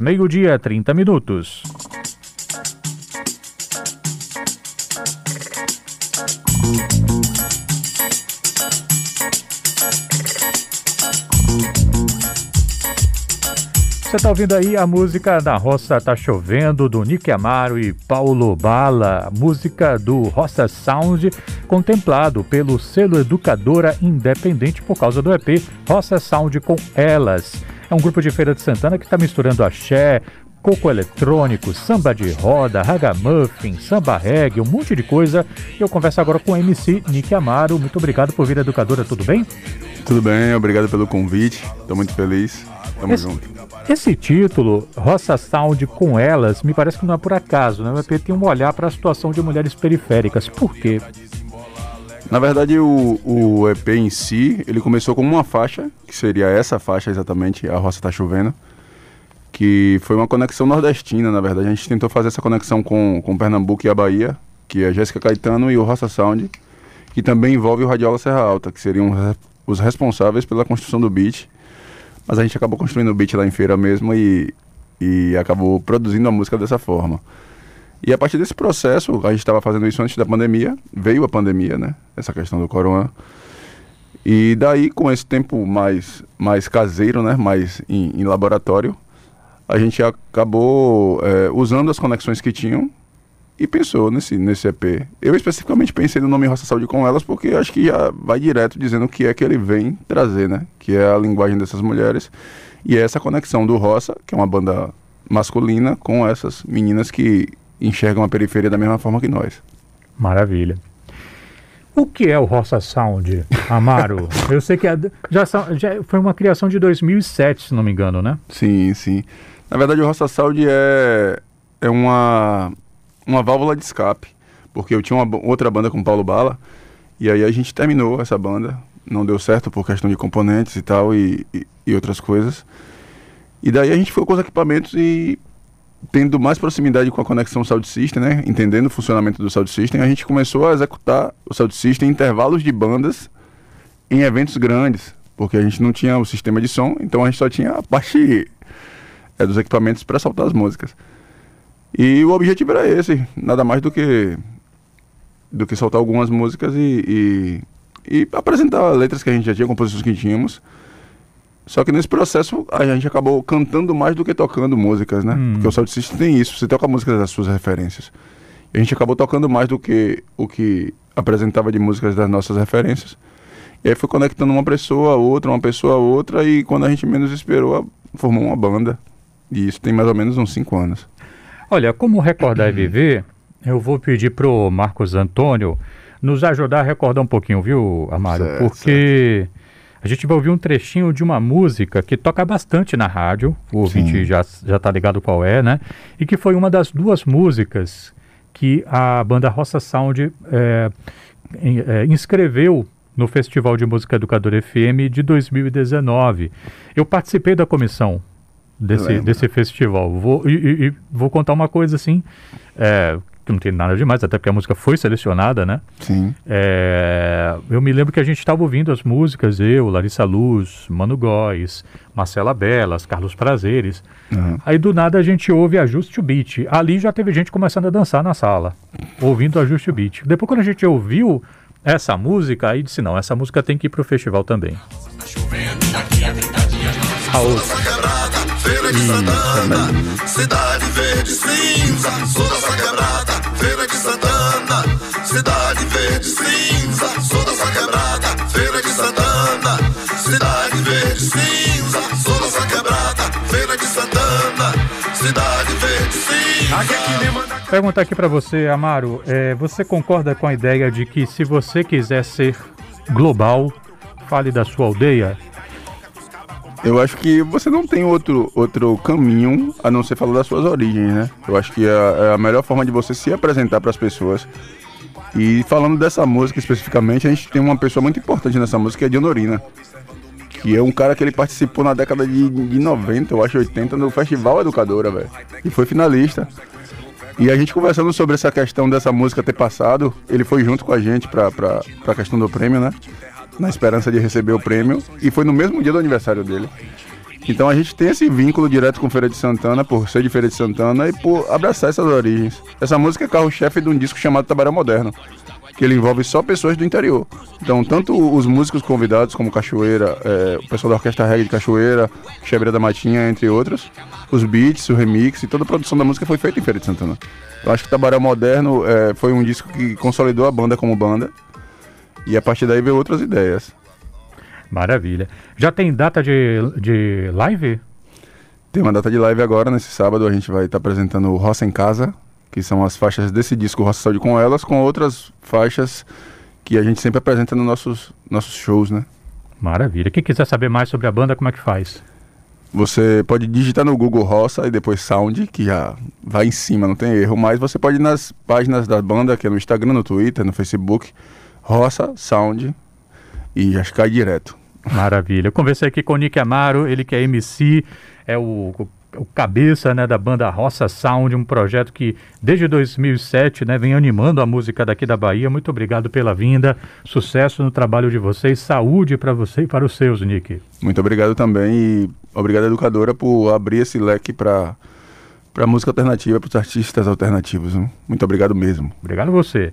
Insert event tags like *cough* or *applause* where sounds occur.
Meio-dia, 30 minutos. Você está ouvindo aí a música da Roça Tá Chovendo, do Nick Amaro e Paulo Bala, música do Roça Sound, contemplado pelo selo Educadora Independente por causa do EP Roça Sound com Elas. É um grupo de Feira de Santana que está misturando axé, coco eletrônico, samba de roda, ragamuffin, samba reggae, um monte de coisa. Eu converso agora com o MC Nick Amaro. Muito obrigado por vir, Educadora, tudo bem? Tudo bem, obrigado pelo convite, estou muito feliz. Tamo esse, junto. Esse título, Roça Sound com elas, me parece que não é por acaso, né? O EP tem um olhar para a situação de mulheres periféricas. Por quê? Na verdade, o, o EP em si, ele começou com uma faixa, que seria essa faixa exatamente, A Roça Tá Chovendo, que foi uma conexão nordestina, na verdade. A gente tentou fazer essa conexão com, com Pernambuco e a Bahia, que é Jéssica Caetano e o Roça Sound, que também envolve o Radiola Serra Alta, que seriam os responsáveis pela construção do beat. Mas a gente acabou construindo o beat lá em feira mesmo e, e acabou produzindo a música dessa forma. E a partir desse processo, a gente estava fazendo isso antes da pandemia, veio a pandemia, né? Essa questão do corona. E daí, com esse tempo mais, mais caseiro, né? Mais em, em laboratório, a gente acabou é, usando as conexões que tinham e pensou nesse, nesse EP. Eu especificamente pensei no nome Roça Saúde com elas porque acho que já vai direto dizendo o que é que ele vem trazer, né? Que é a linguagem dessas mulheres e é essa conexão do Roça, que é uma banda masculina, com essas meninas que enxergam a periferia da mesma forma que nós. Maravilha. O que é o Roça Sound, Amaro? *laughs* Eu sei que é, já, já foi uma criação de 2007, se não me engano, né? Sim, sim. Na verdade, o Roça Sound é, é uma uma válvula de escape, porque eu tinha uma outra banda com Paulo Bala, e aí a gente terminou essa banda, não deu certo por questão de componentes e tal, e, e, e outras coisas. E daí a gente foi com os equipamentos e tendo mais proximidade com a conexão Sound System, né, entendendo o funcionamento do Sound System, a gente começou a executar o Sound System em intervalos de bandas em eventos grandes, porque a gente não tinha o sistema de som, então a gente só tinha a parte é, dos equipamentos para soltar as músicas. E o objetivo era esse, nada mais do que do que soltar algumas músicas e, e, e apresentar letras que a gente já tinha, composições que tínhamos. Só que nesse processo a gente acabou cantando mais do que tocando músicas, né? Hum. Porque o Sound System tem isso, você toca músicas das suas referências. E a gente acabou tocando mais do que o que apresentava de músicas das nossas referências. E aí foi conectando uma pessoa a outra, uma pessoa a outra, e quando a gente menos esperou, formou uma banda. E isso tem mais ou menos uns cinco anos. Olha, como recordar e viver, eu vou pedir pro Marcos Antônio nos ajudar a recordar um pouquinho, viu, Amaro? Certo, Porque certo. A gente vai ouvir um trechinho de uma música que toca bastante na rádio, o ouvinte já, já tá ligado qual é, né? E que foi uma das duas músicas que a banda Roça Sound é, é, inscreveu no Festival de Música Educador FM de 2019. Eu participei da comissão desse, desse festival. Vou, e, e, e, vou contar uma coisa assim, é, que não tem nada demais, até porque a música foi selecionada, né? Sim. É, eu me lembro que a gente estava ouvindo as músicas, eu, Larissa Luz, Mano Góes, Marcela Belas, Carlos Prazeres. Uhum. Aí do nada a gente ouve Ajuste o Beat. Ali já teve gente começando a dançar na sala, ouvindo Ajuste o Beat. Depois quando a gente ouviu essa música, aí disse, não, essa música tem que ir pro festival também. Tá chovendo, daqui a 30 dias, a outra. Verde Cinza, sou dessa quebrada, Feira de Santana, Cidade Verde Cinza, sou dessa quebrada, Feira de Santana, Cidade Verde Cinza, sou dessa quebrada, Feira de Santana, Cidade Verde Cinza. Perguntar aqui para você, Amaro, é, você concorda com a ideia de que se você quiser ser global, fale da sua aldeia? Eu acho que você não tem outro, outro caminho a não ser falar das suas origens, né? Eu acho que é, é a melhor forma de você se apresentar para as pessoas. E falando dessa música especificamente, a gente tem uma pessoa muito importante nessa música, que é Dionorina. Que é um cara que ele participou na década de, de 90, eu acho 80, no Festival Educadora, velho. E foi finalista. E a gente conversando sobre essa questão dessa música ter passado, ele foi junto com a gente pra, pra, pra questão do prêmio, né? Na esperança de receber o prêmio. E foi no mesmo dia do aniversário dele. Então a gente tem esse vínculo direto com Feira de Santana, por ser de Feira de Santana e por abraçar essas origens. Essa música é carro-chefe de um disco chamado Tabaré Moderno, que ele envolve só pessoas do interior. Então, tanto os músicos convidados, como Cachoeira, é, o pessoal da Orquestra Reggae de Cachoeira, Chebeira da Matinha, entre outros, os beats, o remix e toda a produção da música foi feita em Feira de Santana. Eu acho que Tabaré Moderno é, foi um disco que consolidou a banda como banda e a partir daí veio outras ideias. Maravilha. Já tem data de, de live? Tem uma data de live agora, nesse sábado a gente vai estar tá apresentando o Roça em Casa, que são as faixas desse disco Roça Saúde com elas, com outras faixas que a gente sempre apresenta nos nossos, nossos shows, né? Maravilha. Quem quiser saber mais sobre a banda, como é que faz? Você pode digitar no Google Roça e depois Sound, que já vai em cima, não tem erro. Mas você pode ir nas páginas da banda, que é no Instagram, no Twitter, no Facebook, Roça Sound, e já cai direto. Maravilha. Eu conversei aqui com o Nick Amaro, ele que é MC, é o, o cabeça né, da banda Roça Sound, um projeto que desde 2007 né, vem animando a música daqui da Bahia. Muito obrigado pela vinda, sucesso no trabalho de vocês, saúde para você e para os seus, Nick. Muito obrigado também e obrigado, educadora, por abrir esse leque para para música alternativa, para os artistas alternativos. Muito obrigado mesmo. Obrigado a você.